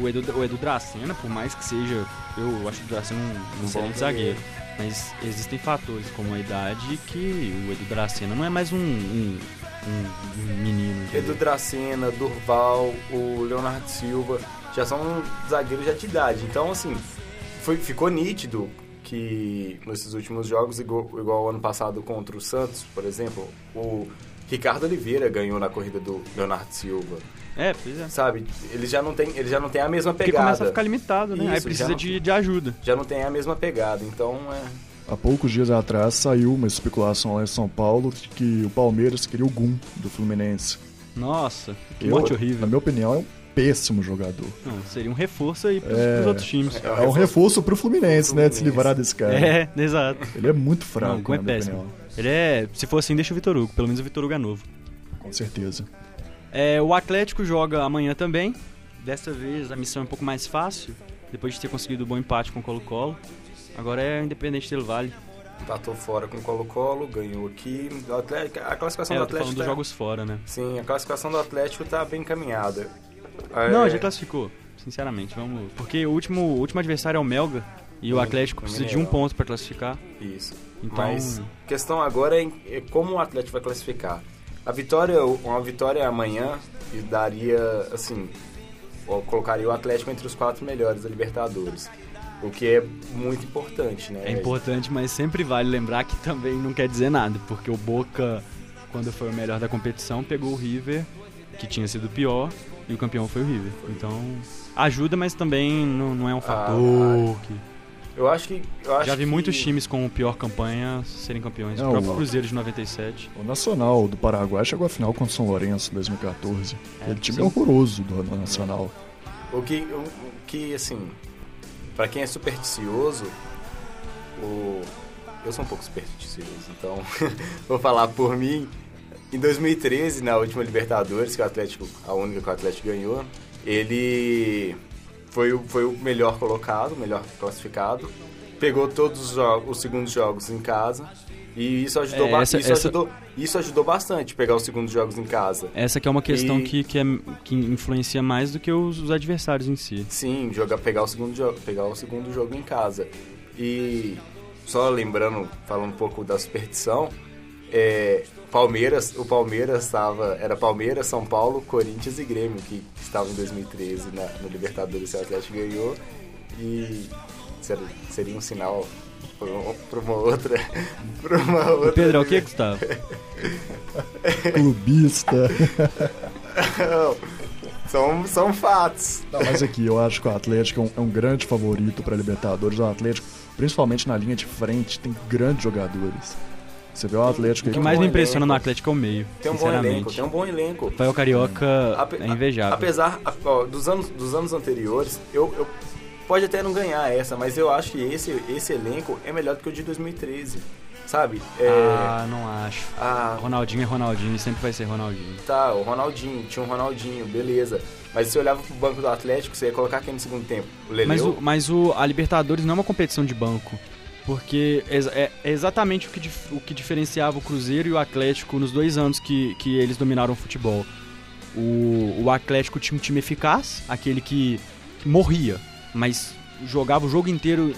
Speaker 1: O Edu, o Edu Dracena, por mais que seja, eu acho o Dracena um, um
Speaker 2: bom
Speaker 1: excelente zagueiro. Mas existem fatores como a idade que o Edu Dracena não é mais um, um, um- um menino. entendeu?
Speaker 2: Edu Dracena, Durval, o Leonardo Silva, já são zagueiros já de idade. Então, assim, foi, ficou nítido que nesses últimos jogos, igual, igual ano passado contra o Santos, por exemplo, o Ricardo Oliveira ganhou na corrida do Leonardo Silva.
Speaker 1: É, pois é.
Speaker 2: Sabe? Ele já não tem, ele já não tem a mesma
Speaker 1: Porque começa a
Speaker 2: pegada.
Speaker 1: ficar limitado, né?
Speaker 2: Isso,
Speaker 1: aí precisa
Speaker 2: não-
Speaker 1: de, de ajuda.
Speaker 2: Já não tem a mesma pegada. Então, é.
Speaker 5: Há poucos dias atrás saiu uma especulação lá em São Paulo de que o Palmeiras queria o Gum do Fluminense.
Speaker 1: Nossa, que
Speaker 5: Eu,
Speaker 1: morte
Speaker 5: Na
Speaker 1: horrível.
Speaker 5: minha opinião, é um péssimo jogador.
Speaker 1: Não, seria um reforço aí pros,
Speaker 5: É.
Speaker 1: pros outros times.
Speaker 5: É um reforço pro Fluminense, né? De se
Speaker 2: Fluminense.
Speaker 5: livrar desse cara.
Speaker 1: É, exato.
Speaker 5: Ele é muito fraco,
Speaker 1: Não, o Gu é
Speaker 5: na
Speaker 1: péssimo.
Speaker 5: opinião.
Speaker 1: Ele é. Se for assim, deixa o Vitor Hugo. Pelo menos o Vitor Hugo é novo.
Speaker 5: Com certeza.
Speaker 1: É, o Atlético joga amanhã também. Dessa vez a missão é um pouco mais fácil. Depois de ter conseguido um bom empate com o Colo-Colo. Agora é Independente del Vale.
Speaker 2: Empatou fora com o Colo-Colo, ganhou aqui. Atlético, a classificação
Speaker 1: É,
Speaker 2: do
Speaker 1: tô falando
Speaker 2: Atlético.
Speaker 1: dos
Speaker 2: tá-
Speaker 1: jogos fora, né?
Speaker 2: Sim, a classificação do Atlético tá bem encaminhada.
Speaker 1: Não,
Speaker 2: É,
Speaker 1: já classificou. Sinceramente, vamos. Porque o último, o último adversário é o Melga. E o
Speaker 2: Hum,
Speaker 1: Atlético precisa de um ponto pra classificar.
Speaker 2: Isso.
Speaker 1: Então-
Speaker 2: Mas a questão agora é, é como o Atlético vai classificar. A vitória, uma vitória amanhã e daria, assim, colocaria o Atlético entre os quatro melhores da Libertadores. O que é muito importante, né?
Speaker 1: É importante, mas sempre vale lembrar que também não quer dizer nada, porque o Boca, quando foi o melhor da competição, pegou o River, que tinha sido o pior, e o campeão foi o River. Então, ajuda, mas também não, não é um fator que...
Speaker 2: Eu acho que. Eu acho
Speaker 1: Já vi
Speaker 2: que-
Speaker 1: muitos times com pior campanha serem campeões.
Speaker 5: Não,
Speaker 1: o próprio
Speaker 5: o-
Speaker 1: Cruzeiro de 97.
Speaker 5: O Nacional do Paraguai chegou à final contra o São Lourenço em 2014.
Speaker 1: É,
Speaker 5: Aquele time
Speaker 1: sim.
Speaker 5: é horroroso do Nacional.
Speaker 2: O que, o, o que assim, pra quem é supersticioso, o, eu sou um pouco supersticioso, então vou falar por mim. Em 2013, na última Libertadores, que o Atlético, a única que o Atlético ganhou, ele foi o, foi o melhor colocado, o melhor classificado. Pegou todos os, jogos, os segundos jogos em casa. E isso ajudou,
Speaker 1: É, essa-
Speaker 2: isso,
Speaker 1: essa-
Speaker 2: ajudou, isso ajudou bastante, pegar os segundos jogos em casa.
Speaker 1: Essa que é uma questão
Speaker 2: E-
Speaker 1: que, que, é, que influencia mais do que os, os adversários em si.
Speaker 2: Sim, jogar, pegar, o segundo jogo, pegar o segundo jogo em casa. E só lembrando, falando um pouco da superstição, é, Palmeiras, o Palmeiras estava, era Palmeiras, São Paulo, Corinthians e Grêmio que estavam em 2013 na, no Libertadores, o Atlético ganhou e seria, seria um sinal para uma outra, para uma outra.
Speaker 1: Pedro, é o que, Gustavo?
Speaker 5: Clubista.
Speaker 2: Não, são, são fatos.
Speaker 5: Não, mas aqui, eu acho que o Atlético é um, é um grande favorito para Libertadores. O Atlético, principalmente na linha de frente, tem grandes jogadores. Você vê o Atlético
Speaker 1: O que mais me impressiona no
Speaker 2: elenco.
Speaker 1: Atlético é o meio,
Speaker 2: Tem um bom
Speaker 1: sinceramente.
Speaker 2: elenco, tem um bom elenco.
Speaker 1: Rafael Carioca
Speaker 2: Ape-
Speaker 1: é invejável.
Speaker 2: Apesar ó, dos, anos, dos anos anteriores, eu, eu pode até não ganhar essa, mas eu acho que esse, esse elenco é melhor do que o de 2013. Sabe? É,
Speaker 1: Ah, não acho.
Speaker 2: ah,
Speaker 1: Ronaldinho é Ronaldinho sempre vai ser Ronaldinho.
Speaker 2: tá, o Ronaldinho, tinha um Ronaldinho, beleza. Mas se você olhava pro banco do Atlético, você ia colocar quem no segundo tempo? O Leleu?
Speaker 1: Mas, o, mas o, a Libertadores não é uma competição de banco. Porque é, exatamente o que, o que diferenciava o Cruzeiro e o Atlético nos dois anos que, que eles dominaram o futebol. O, o Atlético tinha um time eficaz, aquele que, que morria, mas jogava o jogo inteiro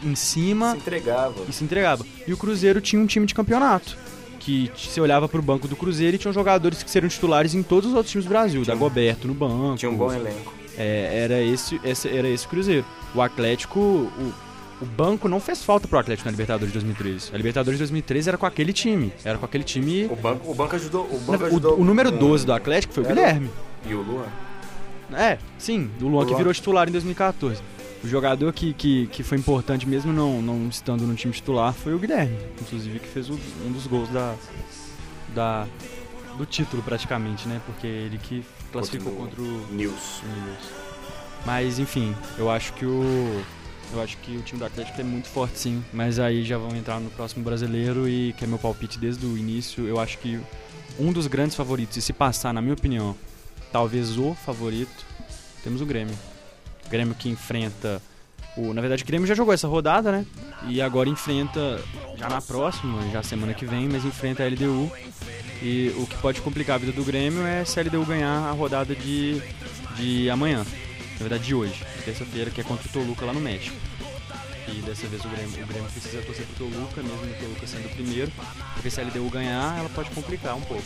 Speaker 1: em cima
Speaker 2: se entregava.
Speaker 1: e se entregava. E o Cruzeiro tinha um time de campeonato. Que você olhava pro banco do Cruzeiro e tinham jogadores que seriam titulares em todos os outros times do Brasil.
Speaker 2: Tinha um-
Speaker 1: Dagoberto no banco.
Speaker 2: Tinha um bom elenco.
Speaker 1: É, era, esse, esse, era esse Cruzeiro. O Atlético, o, o banco não fez falta pro Atlético na Libertadores de 2013. A Libertadores de 2013 era com aquele time. Era com aquele time.
Speaker 2: O banco, o banco ajudou. O, banco ajudou
Speaker 1: o, o número
Speaker 2: com-
Speaker 1: 12 do Atlético foi o Guilherme.
Speaker 2: E o Luan?
Speaker 1: É, sim, do Luan
Speaker 2: O
Speaker 1: que
Speaker 2: Luan.
Speaker 1: virou titular em 2014. O jogador que, que, que foi importante mesmo não, não estando no time titular foi o Guilherme. Inclusive que fez o- um dos gols da, da, do título praticamente, né? Porque ele que classificou
Speaker 2: Contra
Speaker 1: contra o
Speaker 2: News.
Speaker 1: Unidos. Mas enfim, eu acho que o eu acho que o time do Atlético é muito forte sim, mas aí já vão entrar no próximo brasileiro e que é meu palpite desde o início, eu acho que um dos grandes favoritos e se passar, na minha opinião, talvez o favorito, temos o Grêmio. O Grêmio que enfrenta o, na verdade o Grêmio já jogou essa rodada, né? E agora enfrenta já na próxima, já semana que vem, mas enfrenta a LDU. E o que pode complicar a vida do Grêmio é se a LDU ganhar a rodada de, de amanhã. Na verdade, de hoje, terça-feira, que é contra o Toluca lá no México. E dessa vez o Grêmio, o Grêmio precisa torcer pro Toluca, mesmo o Toluca sendo o primeiro, porque se a LDU ganhar, ela pode complicar um pouco.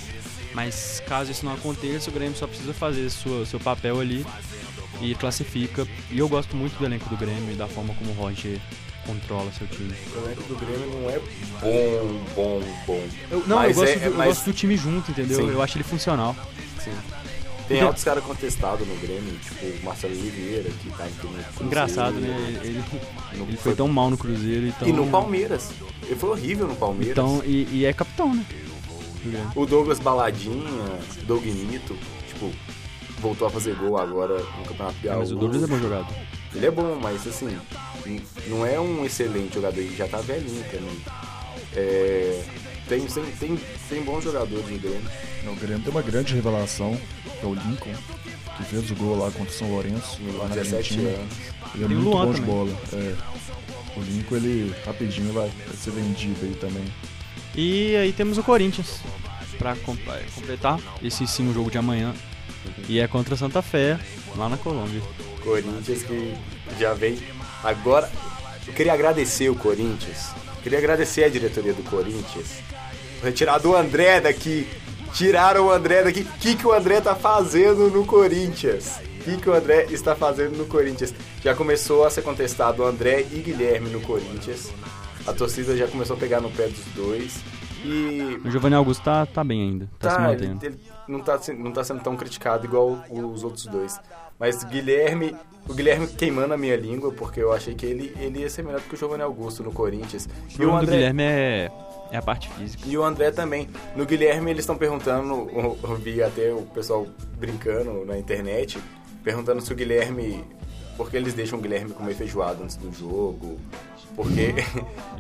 Speaker 1: Mas caso isso não aconteça, o Grêmio só precisa fazer sua, seu papel ali e classifica. E eu gosto muito do elenco do Grêmio e da forma como o Roger controla seu time.
Speaker 2: O elenco do Grêmio não é bom, bom, bom.
Speaker 1: Eu, não,
Speaker 2: Mas
Speaker 1: eu, gosto
Speaker 2: é-
Speaker 1: do, eu
Speaker 2: mas-
Speaker 1: gosto do time junto, entendeu?
Speaker 2: Sim.
Speaker 1: Eu acho ele funcional.
Speaker 2: Sim. Tem altos caras contestados no Grêmio, tipo o Marcelo Oliveira, que tá em no Cruzeiro.
Speaker 1: Engraçado, né? Ele,
Speaker 2: No-
Speaker 1: ele foi tão mal no Cruzeiro e tão...
Speaker 2: E no Palmeiras. Ele foi horrível no Palmeiras.
Speaker 1: Então, e, e é capitão, né?
Speaker 2: O Douglas Baladinha, Doug Nito, tipo, voltou a fazer gol agora no Campeonato
Speaker 1: É,
Speaker 2: Piauí.
Speaker 1: mas o Douglas é bom jogador.
Speaker 2: Ele é bom, mas assim, não é um excelente jogador, ele já tá velhinho também. É, tem, tem, tem, tem bons jogadores no Grêmio.
Speaker 5: O Grêmio tem uma grande revelação, que é o Lincoln, que fez o gol lá contra o São Lourenço, lá na
Speaker 2: 17
Speaker 5: Argentina.
Speaker 2: anos.
Speaker 5: Ele é
Speaker 1: Tem
Speaker 5: muito
Speaker 1: Luan
Speaker 5: bom de
Speaker 1: também.
Speaker 5: bola. É. O Lincoln, ele rapidinho vai, vai ser vendido aí também.
Speaker 1: E aí temos o Corinthians eh, completar esse sim o jogo de amanhã. E é contra a Santa Fé, lá na Colômbia.
Speaker 2: Corinthians que já vem. Agora, eu queria agradecer o Corinthians. Queria agradecer a diretoria do Corinthians. Por Retirar do André daqui. Tiraram o André daqui. O que, que o André tá fazendo no Corinthians? O que, que o André está fazendo no Corinthians? Já começou a ser contestado o André e Guilherme no Corinthians. A torcida já começou a pegar no pé dos dois. E
Speaker 1: O Giovanni Augusto tá, tá bem ainda, tá, se
Speaker 2: Tá, ele,
Speaker 1: mantendo.
Speaker 2: ele não, tá, se- não tá sendo tão criticado igual os outros dois. Mas Guilherme, o Guilherme queimando a minha língua, porque eu achei que ele, ele ia ser melhor do que o Giovanni Augusto no Corinthians.
Speaker 1: O
Speaker 2: E o,
Speaker 1: problema do
Speaker 2: André,
Speaker 1: Guilherme é, é a parte física.
Speaker 2: e o André também. No Guilherme eles estão perguntando, eu, vi até o pessoal brincando na internet, perguntando se o Guilherme. Por que eles deixam o Guilherme comer feijoada antes do jogo? Porque.
Speaker 1: Ele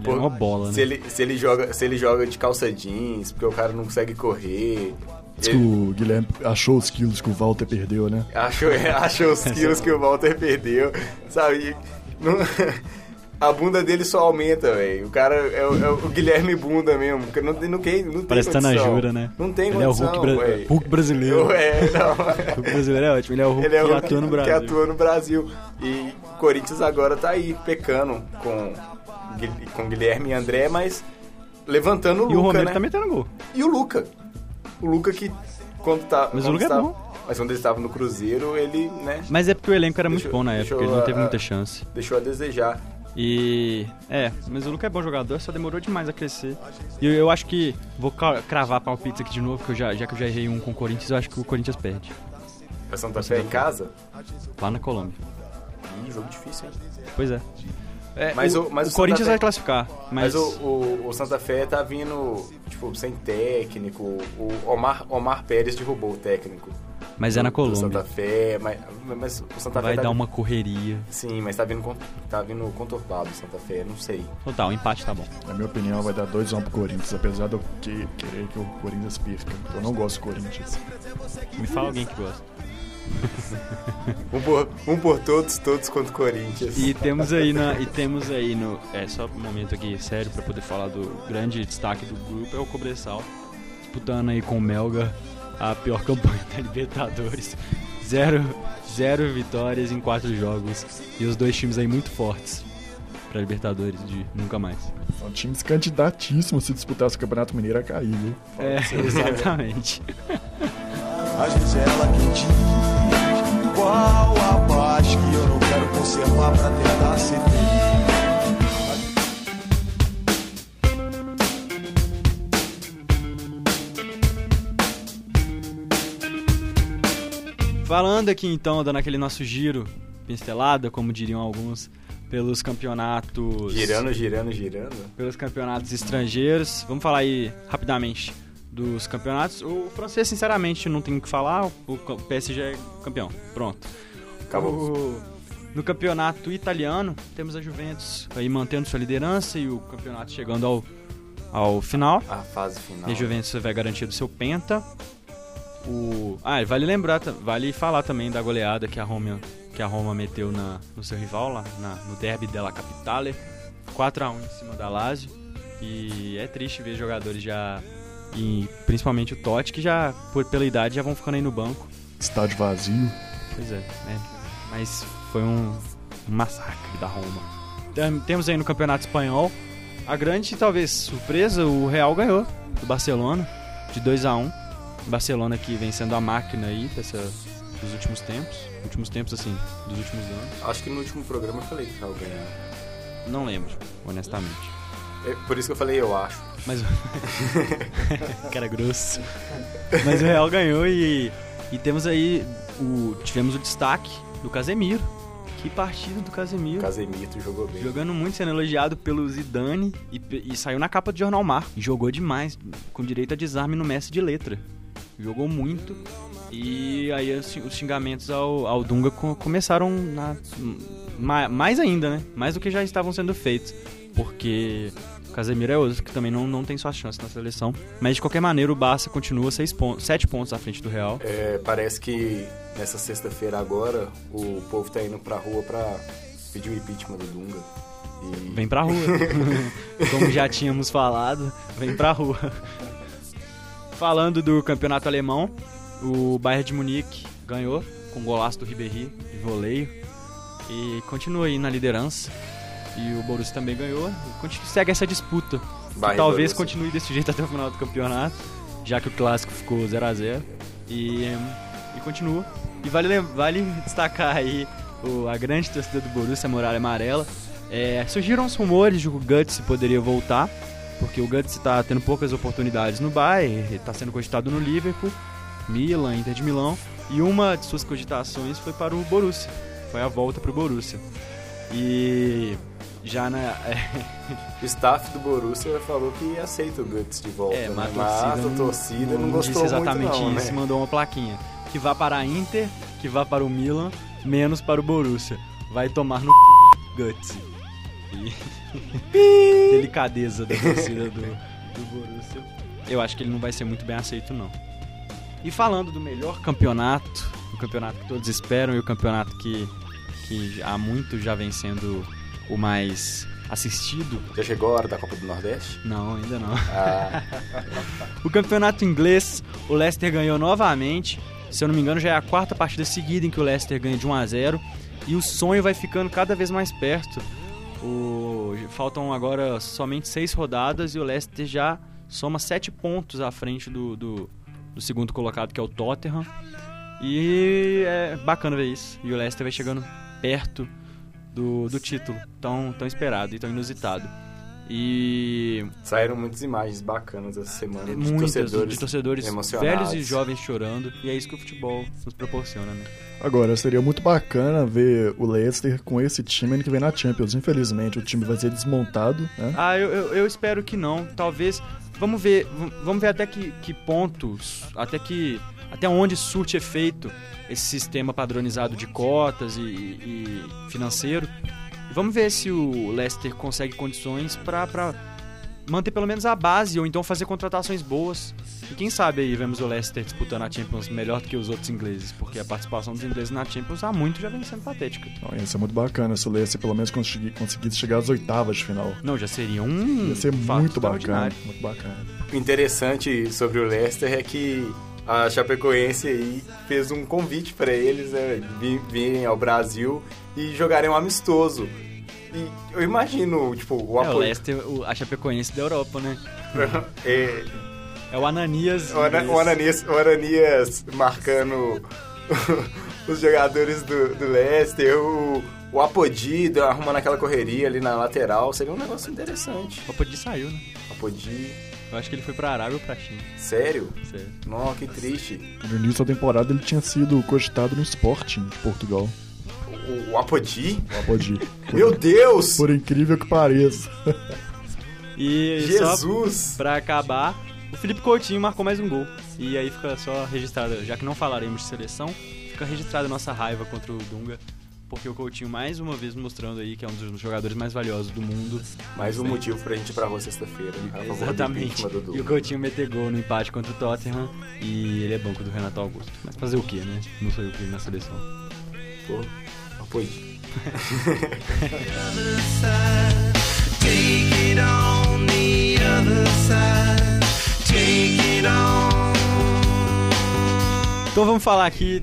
Speaker 1: é uma bola, né?
Speaker 2: se ele, se, ele joga, se ele joga de calça jeans, porque o cara não consegue correr.
Speaker 5: Diz que o Guilherme achou os quilos que o Walter perdeu, né?
Speaker 2: Achou, achou os quilos que o Walter perdeu, sabe? Não- a bunda dele só aumenta, velho. O cara é, o- é o Guilherme Bunda mesmo. Não, tem- não, tem, não tem
Speaker 1: Parece que tá na
Speaker 2: condição.
Speaker 1: jura, né?
Speaker 2: Não tem
Speaker 1: Ele é o
Speaker 2: condição,
Speaker 1: Hulk, bra-. Hulk brasileiro.
Speaker 2: É, não.
Speaker 1: O Hulk brasileiro é ótimo, ele é o Hulk
Speaker 2: Ele é o
Speaker 1: que
Speaker 2: Hulk
Speaker 1: atua no Brasil.
Speaker 2: Que atua no Brasil. E o Corinthians agora tá aí pecando com, com Guilherme e André, mas levantando o
Speaker 1: E o
Speaker 2: Luca,
Speaker 1: Romero
Speaker 2: né?
Speaker 1: tá metendo gol.
Speaker 2: E o Luca. O Luca que quando tá.
Speaker 1: Mas o
Speaker 2: quando
Speaker 1: Luca é
Speaker 2: estava-
Speaker 1: bom.
Speaker 2: Mas quando ele estava no Cruzeiro, ele, né,
Speaker 1: Mas é porque o elenco era muito
Speaker 2: Deixa eu-
Speaker 1: bom na época, ele não teve muita chance.
Speaker 2: deixou a desejar.
Speaker 1: E. É, mas o Luca é bom jogador, só demorou demais a crescer. E eu, eu acho que. Vou cravar palpites aqui de novo, que já, já que eu já errei um com o Corinthians, eu acho que o Corinthians perde.
Speaker 2: A Santa Fé em casa?
Speaker 1: Lá na Colômbia.
Speaker 2: Ih, jogo difícil, hein?
Speaker 1: Pois é. É,
Speaker 2: Mas
Speaker 1: o,
Speaker 2: mas
Speaker 1: o
Speaker 2: o
Speaker 1: Corinthians
Speaker 2: Fé-
Speaker 1: vai classificar. Mas,
Speaker 2: Mas, o, o, o Santa Fé tá vindo, tipo, sem técnico. O Omar, Omar Pérez derrubou o técnico.
Speaker 1: Mas é na
Speaker 2: do- do
Speaker 1: Colômbia.
Speaker 2: Santa Fé, mas, mas o Santa
Speaker 1: Vai
Speaker 2: Fé tá
Speaker 1: dar
Speaker 2: vindo-
Speaker 1: uma correria.
Speaker 2: Sim, mas tá vindo, tá vindo conturbado o Santa Fé, não sei.
Speaker 1: Total, o empate tá bom.
Speaker 5: Na minha opinião, vai dar 2x1 pro Corinthians, apesar de eu que- querer que o Corinthians perca. Eu não gosto do Corinthians.
Speaker 1: Me fala alguém que gosta.
Speaker 2: Um por, um por todos, todos contra o Corinthians.
Speaker 1: E temos aí na, e temos aí no, é só um momento aqui sério pra poder falar do grande destaque do grupo é o Cobressal disputando aí com o Melga a pior campanha da Libertadores. Zero, zero vitórias em quatro jogos e os dois times aí muito fortes pra Libertadores de nunca mais.
Speaker 5: São times candidatíssimos se disputasse o Campeonato Mineiro a cair, viu?
Speaker 1: É, exatamente.
Speaker 3: Às vezes é ela que diz qual a paz que eu não quero conservar pra tentar ser feliz.
Speaker 1: Falando aqui então, dando aquele nosso giro pinstelada, como diriam alguns, pelos campeonatos
Speaker 2: Girando, girando, girando.
Speaker 1: pelos campeonatos estrangeiros. Vamos falar aí rapidamente dos campeonatos. O francês, sinceramente, não tem o que falar. O PSG é campeão. Pronto.
Speaker 2: Acabou.
Speaker 1: O- no campeonato italiano, temos a Juventus aí mantendo sua liderança e o campeonato chegando ao, ao final.
Speaker 2: A fase final.
Speaker 1: E a Juventus vai garantir do seu penta. O... Ah, vale lembrar, vale falar também da goleada que a Roma, que a Roma meteu na, no seu rival lá na- no derby della Capitale. 4 a 1 em cima da Lazio. E é triste ver jogadores já e principalmente o Totti que já por pela idade já vão ficando aí no banco.
Speaker 5: Estádio vazio.
Speaker 1: Pois é, né? Mas foi um, um massacre da Roma. Tem- Temos aí no Campeonato Espanhol a grande, talvez, surpresa, o Real ganhou do Barcelona de 2 a 1 Barcelona que vem sendo a máquina aí dessa, dos últimos tempos. Últimos tempos, assim, dos últimos anos.
Speaker 2: Acho que no último programa eu falei que tava ganhando.
Speaker 1: Não lembro, honestamente.
Speaker 2: É por isso que eu falei, eu acho.
Speaker 1: Mas. Cara grosso. Mas o Real ganhou e, e temos aí. O, tivemos o destaque do Casemiro. Que partida do Casemiro.
Speaker 2: Casemiro jogou bem.
Speaker 1: Jogando muito, sendo elogiado pelo Zidane e, e saiu na capa do Jornal Mar. E jogou demais, com direito a desarme no mestre de letra. Jogou muito. E aí os xing- os xingamentos ao, ao Dunga co- começaram na- ma- mais ainda, né? Mais do que já estavam sendo feitos. Porque o Casemiro é outro que também não, não tem sua chance na seleção. Mas de qualquer maneira o Barça continua seis pontos, sete pontos à frente do Real.
Speaker 2: É, parece que nessa sexta-feira agora o povo tá indo pra rua pra pedir o impeachment do Dunga. E
Speaker 1: Vem pra rua. Como já tínhamos falado, vem pra rua. Falando do campeonato alemão, o Bayern de Munique ganhou com o golaço do Ribéry de voleio e continua aí na liderança. E o Borussia também ganhou. E segue essa disputa.
Speaker 2: Bayern
Speaker 1: talvez
Speaker 2: Borussia.
Speaker 1: continue desse jeito até o final do campeonato, já que o clássico ficou 0 a 0 e, e continua. E vale, vale destacar aí o- a grande torcida do Borussia, a Muralha Amarela. É, surgiram os rumores de que o Guts poderia voltar, porque o Guts está tendo poucas oportunidades no Bayern, está sendo cogitado no Liverpool, Milan, Inter de Milão, e uma de suas cogitações foi para o Borussia, foi a volta para o Borussia. E já na...
Speaker 2: o staff do Borussia falou que aceita o Guts de volta,
Speaker 1: É,
Speaker 2: né?
Speaker 1: mas
Speaker 2: mas
Speaker 1: a torcida,
Speaker 2: a torcida não,
Speaker 1: disse
Speaker 2: gostou
Speaker 1: exatamente
Speaker 2: muito não,
Speaker 1: isso,
Speaker 2: né?
Speaker 1: mandou uma plaquinha. Que vá para a Inter, que vá para o Milan, menos para o Borussia. Vai tomar no Guts. E... Delicadeza da torcida do, do Borussia. Eu acho que ele não vai ser muito bem aceito, não. E falando do melhor campeonato, o campeonato que todos esperam e o campeonato que, que há muito já vem sendo o mais assistido.
Speaker 2: Já chegou a hora da Copa do Nordeste?
Speaker 1: Não, ainda não.
Speaker 2: Ah,
Speaker 1: O campeonato inglês, o Leicester ganhou novamente. Se eu não me engano, já é a quarta partida seguida em que o Leicester ganha de 1 a 0 e o sonho vai ficando cada vez mais perto. O. Faltam agora somente seis rodadas e o Leicester já soma sete pontos à frente do, do, do segundo colocado, que é o Tottenham. E é bacana ver isso. E o Leicester vai chegando perto do, do título, tão, tão esperado e tão inusitado. E
Speaker 2: Saíram muitas imagens bacanas essa semana de
Speaker 1: muitas
Speaker 2: torcedores,
Speaker 1: de torcedores
Speaker 2: emocionados.
Speaker 1: velhos e jovens chorando. E é isso que o futebol nos proporciona, né?
Speaker 5: Agora, seria muito bacana ver o Leicester com esse time ano que vem na Champions. Infelizmente, o time vai ser desmontado, né?
Speaker 1: Ah, eu, eu, eu espero que não. Talvez. Vamos ver. Vamos ver até que, que pontos. Até que. Até onde surte efeito esse sistema padronizado de cotas e, e financeiro. Vamos ver se o Leicester consegue condições pra, pra manter pelo menos a base ou então fazer contratações boas. E quem sabe aí vemos o Leicester disputando a Champions melhor do que os outros ingleses, porque a participação dos ingleses na Champions há muito já vem sendo patética.
Speaker 5: Então, ia ser muito bacana se o Leicester pelo menos consegui- conseguisse chegar às oitavas de final.
Speaker 1: Não, já seria um.
Speaker 5: Ia ser
Speaker 1: fato
Speaker 5: muito bacana, muito bacana.
Speaker 2: O interessante sobre o Leicester é que a Chapecoense aí fez um convite para eles né, vi- virem ao Brasil e jogarem um amistoso. E eu imagino, tipo, o
Speaker 1: É, o
Speaker 2: apoio.
Speaker 1: Leicester, a Chapecoense da Europa, né?
Speaker 2: É,
Speaker 1: É o Ananias.
Speaker 2: o, Ana- o Ananias, o Ananias marcando os jogadores do, do Leicester, o, o Apodi arrumando aquela correria ali na lateral. Seria um negócio interessante.
Speaker 1: O Apodi saiu, né?
Speaker 2: Apodi,
Speaker 1: Eu acho que ele foi pra Arábia ou pra China.
Speaker 2: sério?
Speaker 1: Sério.
Speaker 2: Nossa, que triste.
Speaker 5: No início da temporada ele tinha sido cogitado no Sporting de Portugal.
Speaker 2: O, o Apodi?
Speaker 5: Pode ir.
Speaker 2: Meu Deus!
Speaker 5: Por incrível que pareça.
Speaker 1: E só
Speaker 2: Jesus!
Speaker 1: pra acabar, o Felipe Coutinho marcou mais um gol. E aí fica só registrado, já que não falaremos de seleção, fica registrada a nossa raiva contra o Dunga. Porque o Coutinho, mais uma vez, mostrando aí que é um dos jogadores mais valiosos do mundo.
Speaker 2: Mais um motivo pra gente ir pra rua sexta-feira. do
Speaker 1: Exatamente.
Speaker 2: do.
Speaker 1: E o Coutinho meter gol no empate contra o Tottenham. E ele é banco do Renato Augusto. Mas fazer o quê, né? Não sou eu que na seleção.
Speaker 2: Pô, Apodi.
Speaker 3: Take it on the other side. Take it on.
Speaker 1: Então vamos falar aqui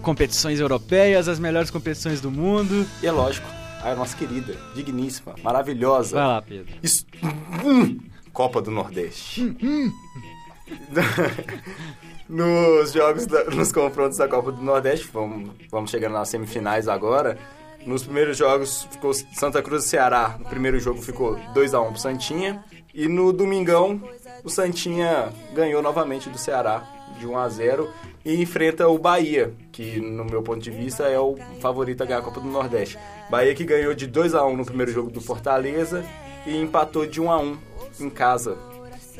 Speaker 1: competições europeias, as melhores competições do mundo.
Speaker 2: E é lógico, a nossa querida, digníssima, maravilhosa.
Speaker 1: Vai lá, Pedro.
Speaker 2: Isso- Hum. Copa do Nordeste. nos jogos, da- nos confrontos da Copa do Nordeste, vamos, vamos chegando nas semifinais agora. Nos primeiros jogos ficou Santa Cruz e Ceará. No primeiro jogo ficou 2x1 pro Santinha. E no domingão, o Santinha ganhou novamente do Ceará de 1 a 0 e enfrenta o Bahia, que no meu ponto de vista é o favorito a ganhar a Copa do Nordeste. Bahia que ganhou de 2 a 1 no primeiro jogo do Fortaleza e empatou de 1 a 1 em casa.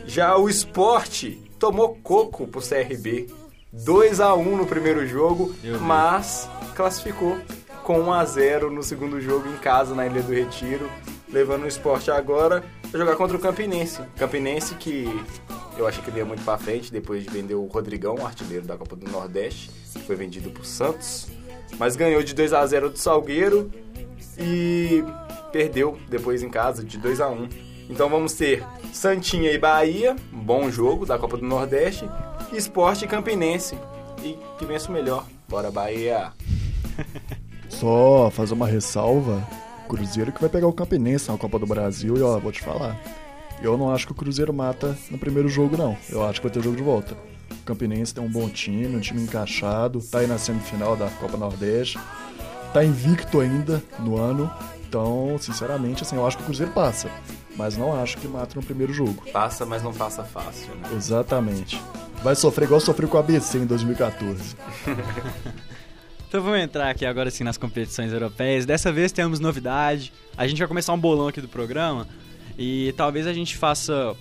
Speaker 2: Já o Esporte tomou coco pro CRB. 2 a 1 no primeiro jogo, mas classificou com 1 a 0 no segundo jogo em casa na Ilha do Retiro, levando o Esporte agora a jogar contra o Campinense. Campinense que eu achei que ele ia muito pra frente depois de vender o Rodrigão, o artilheiro da Copa do Nordeste, que foi vendido pro Santos, mas ganhou de 2 a 0 do Salgueiro e perdeu depois em casa de 2 a 1. Então vamos ter Santinha e Bahia, bom jogo da Copa do Nordeste, e Esporte e Campinense. E que vença o melhor. Bora Bahia.
Speaker 5: Só fazer uma ressalva. Cruzeiro que vai pegar o Campinense na Copa do Brasil e ó, vou te falar. Eu não acho que o Cruzeiro mata no primeiro jogo, não. Eu acho que vai ter jogo de volta. O Campinense tem um bom time, um time encaixado, tá aí na semifinal da Copa Nordeste, tá invicto ainda no ano. Então, sinceramente, assim, eu acho que o Cruzeiro passa. Mas não acho que mata no primeiro jogo.
Speaker 2: Passa, mas não passa fácil, né?
Speaker 5: Exatamente. Vai sofrer igual sofreu com o ABC em 2014.
Speaker 1: Então vamos entrar aqui agora sim nas competições europeias. Dessa vez temos novidade. A gente vai começar um bolão aqui do programa e talvez a gente faça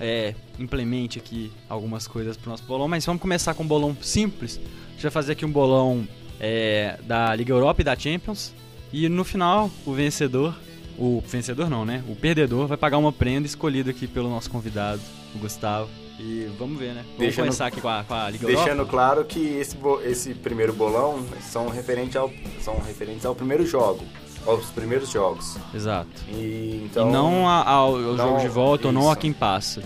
Speaker 1: é, implemente aqui algumas coisas pro nosso bolão, mas vamos começar com um bolão simples. A gente vai fazer aqui um bolão é, da Liga Europa e da Champions e no final o vencedor, o vencedor não, né? O perdedor vai pagar uma prenda escolhida aqui pelo nosso convidado, o Gustavo. E vamos ver, né? Vamos
Speaker 2: Deixando-
Speaker 1: começar aqui com a, com a Liga Europa.
Speaker 2: Deixando claro que esse, esse primeiro bolão são referentes ao, são referentes ao primeiro jogo. Aos primeiros jogos.
Speaker 1: Exato.
Speaker 2: E, então,
Speaker 1: e não a- ao, jogo de volta ou não a
Speaker 2: isso.
Speaker 1: quem passa.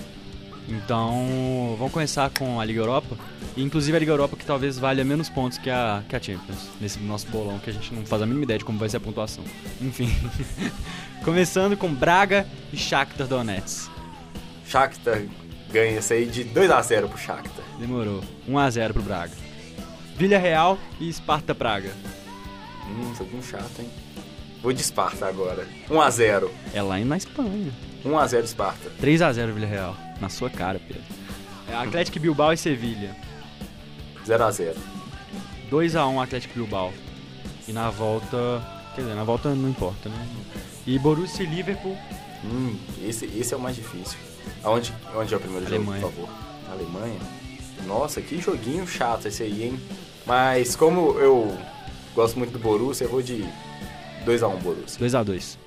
Speaker 1: Então, vamos começar com a Liga Europa. E, inclusive a Liga Europa que talvez valha menos pontos que a, que a Champions. Nesse nosso bolão, que a gente não faz a mínima ideia de como vai ser a pontuação. Enfim. Começando com Braga e Shakhtar Donetsk.
Speaker 2: Shakhtar ganha esse aí de 2x0 pro Shakhtar.
Speaker 1: Demorou. 1x0 pro Braga. Vila Real e Sparta Praga.
Speaker 2: Hum, joguinho chato, hein? Vou de Sparta agora. 1x0.
Speaker 1: É lá na Espanha.
Speaker 2: 1x0 Sparta.
Speaker 1: 3x0 Vila Real. Na sua cara, Pedro. É Atlético Bilbao e Sevilha.
Speaker 2: 0x0.
Speaker 1: 2x1 Atlético Bilbao. E na volta. Quer dizer, na volta não importa, né? E Borussia e Liverpool.
Speaker 2: Hum, esse, esse é o mais difícil. Aonde, onde é o primeiro
Speaker 1: Alemanha.
Speaker 2: jogo, por favor? Alemanha? Nossa, que joguinho chato esse aí, hein? Mas como eu gosto muito do Borussia, eu vou de 2x1 Borussia.
Speaker 1: 2x2.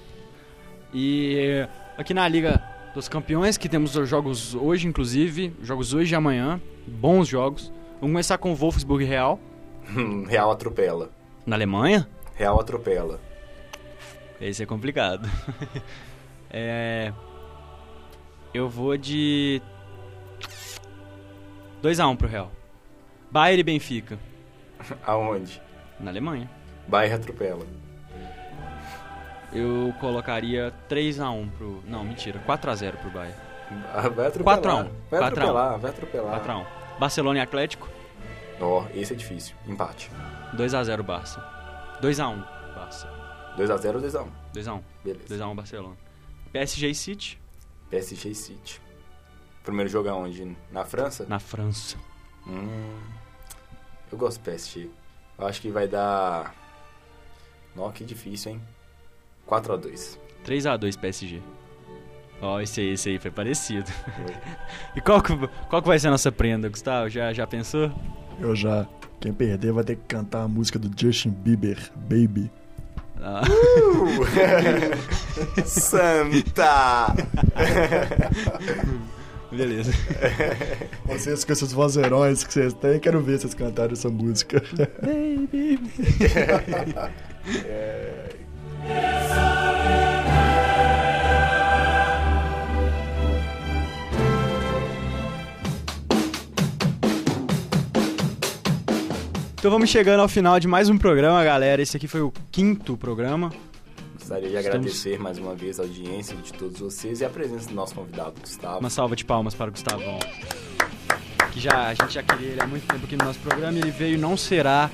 Speaker 1: E aqui na Liga dos Campeões, que temos os jogos hoje, inclusive. Jogos hoje e amanhã. Bons jogos. Vamos começar com o Wolfsburg Real,
Speaker 2: Real atropela.
Speaker 1: na Alemanha.
Speaker 2: Real atropela.
Speaker 1: Esse é complicado. é. Eu vou de. 2x1 pro Real. Bayern e Benfica,
Speaker 2: Aonde?
Speaker 1: na Alemanha.
Speaker 2: Bayern atropela.
Speaker 1: Eu colocaria 3x1 pro. Não, mentira. 4x0 pro Bayern.
Speaker 2: Ah, Vai atropelar.
Speaker 1: 4 a 1.
Speaker 2: Vai
Speaker 1: 4 a 1.
Speaker 2: atropelar, vai atropelar.
Speaker 1: 4x1. Barcelona e Atlético,
Speaker 2: Ó, esse é difícil. Empate.
Speaker 1: 2x0 Barça. 2x1 Barça.
Speaker 2: 2x0 ou 2x1?
Speaker 1: 2x1.
Speaker 2: Beleza.
Speaker 1: 2x1 Barcelona. PSG e City,
Speaker 2: PSG e City. Primeiro jogo aonde? Na França?
Speaker 1: na França.
Speaker 2: Hum, eu gosto do PSG. Eu acho que vai dar. Nossa, que difícil, hein? 4x2.
Speaker 1: 3x2 PSG. Ó, esse aí, esse aí foi parecido. e qual que, qual que vai ser a nossa prenda, Gustavo? Já, já pensou?
Speaker 5: Eu já. Quem perder vai ter que cantar a música do Justin Bieber, Baby.
Speaker 1: Ah,
Speaker 2: Santa!
Speaker 1: beleza.
Speaker 5: Vocês com esses vozerões que vocês têm, quero ver vocês cantarem essa música.
Speaker 1: Baby. Então vamos chegando ao final de mais um programa, galera. Esse aqui foi o quinto programa.
Speaker 2: Gostaria de
Speaker 1: Estamos-
Speaker 2: agradecer mais uma vez a audiência de todos vocês e a presença do nosso convidado, Gustavo.
Speaker 1: Uma salva de palmas para o Gustavão. Que já, a gente já queria ele há muito tempo aqui no nosso programa e ele veio não será.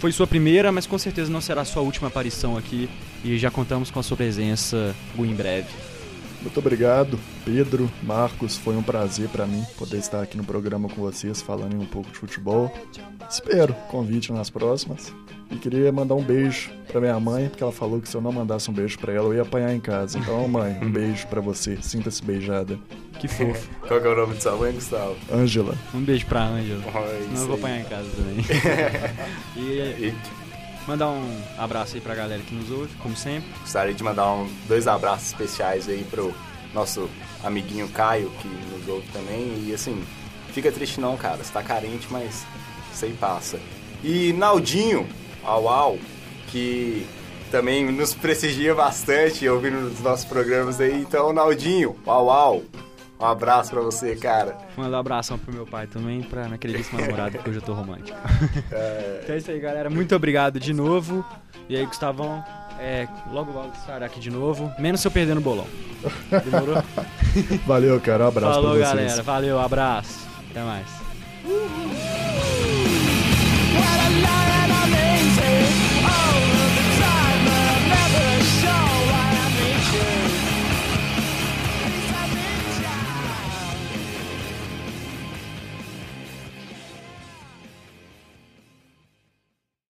Speaker 1: Foi sua primeira, mas com certeza não será sua última aparição aqui. E já contamos com a sua presença em breve.
Speaker 5: Muito obrigado, Pedro, Marcos. Foi um prazer pra mim poder estar aqui no programa com vocês, falando um pouco de futebol. Espero convite nas próximas. E queria mandar um beijo pra minha mãe, porque ela falou que se eu não mandasse um beijo pra ela, eu ia apanhar em casa. Então, mãe, um beijo pra você. Sinta-se beijada.
Speaker 1: Que fofo.
Speaker 2: Qual que é o nome de sua mãe, Gustavo?
Speaker 5: Ângela.
Speaker 1: Um beijo pra Ângela. Senão
Speaker 2: isso
Speaker 1: eu vou apanhar em casa também. e
Speaker 2: E
Speaker 1: mandar um abraço aí pra galera que nos ouve, como sempre.
Speaker 2: gostaria de mandar um- dois abraços especiais aí pro nosso amiguinho Caio, que nos ouve também. E assim, fica triste não, cara. Você tá carente, mas aí passa. E Naldinho, au au, que também nos prestigia bastante ouvindo os nossos programas aí. Então, Naldinho, au au, um abraço pra você, cara.
Speaker 1: Mandar um abração pro meu pai também, pra minha queridíssima namorada, porque hoje eu tô romântico. Então é isso aí, galera. Muito obrigado de novo. E aí, Gustavão, é, logo logo estará aqui de novo. Menos se eu perder no bolão. Demorou?
Speaker 5: Valeu, cara. Um abraço
Speaker 1: Falou,
Speaker 5: pra vocês.
Speaker 1: galera. Valeu, abraço. Até mais.